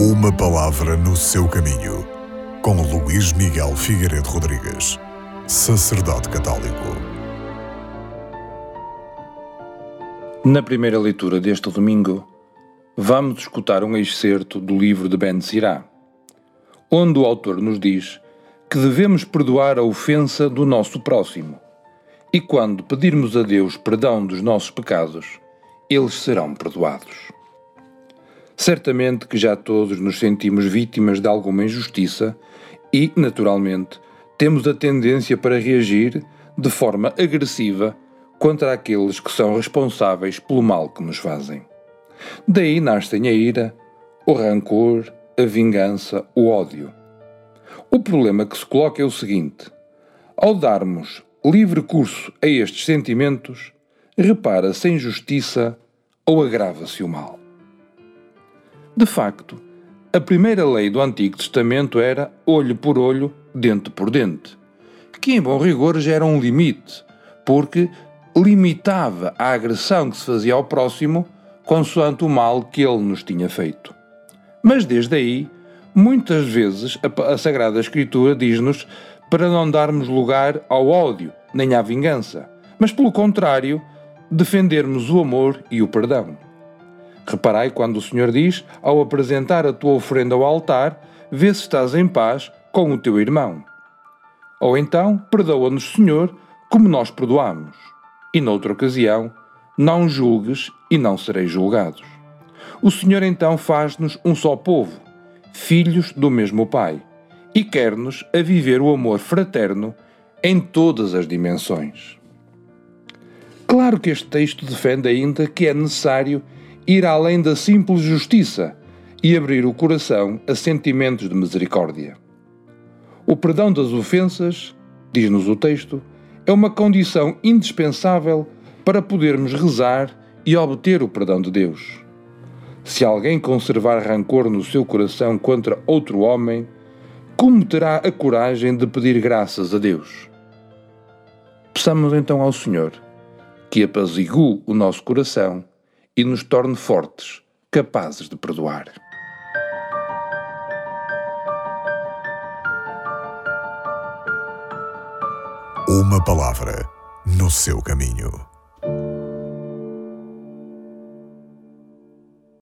Uma palavra no seu caminho, com Luís Miguel Figueiredo Rodrigues, sacerdote católico. Na primeira leitura deste domingo, vamos escutar um excerto do livro de Ben Sirá, onde o autor nos diz que devemos perdoar a ofensa do nosso próximo e quando pedirmos a Deus perdão dos nossos pecados, eles serão perdoados. Certamente que já todos nos sentimos vítimas de alguma injustiça e, naturalmente, temos a tendência para reagir de forma agressiva contra aqueles que são responsáveis pelo mal que nos fazem. Daí nascem a ira, o rancor, a vingança, o ódio. O problema que se coloca é o seguinte: ao darmos livre curso a estes sentimentos, repara-se a injustiça ou agrava-se o mal. De facto, a primeira lei do Antigo Testamento era olho por olho, dente por dente, que em bom rigor já era um limite, porque limitava a agressão que se fazia ao próximo consoante o mal que ele nos tinha feito. Mas desde aí, muitas vezes a Sagrada Escritura diz-nos para não darmos lugar ao ódio nem à vingança, mas pelo contrário, defendermos o amor e o perdão. Reparai quando o Senhor diz: ao apresentar a tua oferenda ao altar, vê se estás em paz com o teu irmão. Ou então, perdoa-nos, Senhor, como nós perdoamos. E noutra ocasião, não julgues e não sereis julgados. O Senhor então faz-nos um só povo, filhos do mesmo Pai, e quer-nos a viver o amor fraterno em todas as dimensões. Claro que este texto defende ainda que é necessário ir além da simples justiça e abrir o coração a sentimentos de misericórdia. O perdão das ofensas, diz-nos o texto, é uma condição indispensável para podermos rezar e obter o perdão de Deus. Se alguém conservar rancor no seu coração contra outro homem, como terá a coragem de pedir graças a Deus? Peçamos então ao Senhor que apazigue o nosso coração e nos torne fortes, capazes de perdoar. Uma palavra no seu caminho.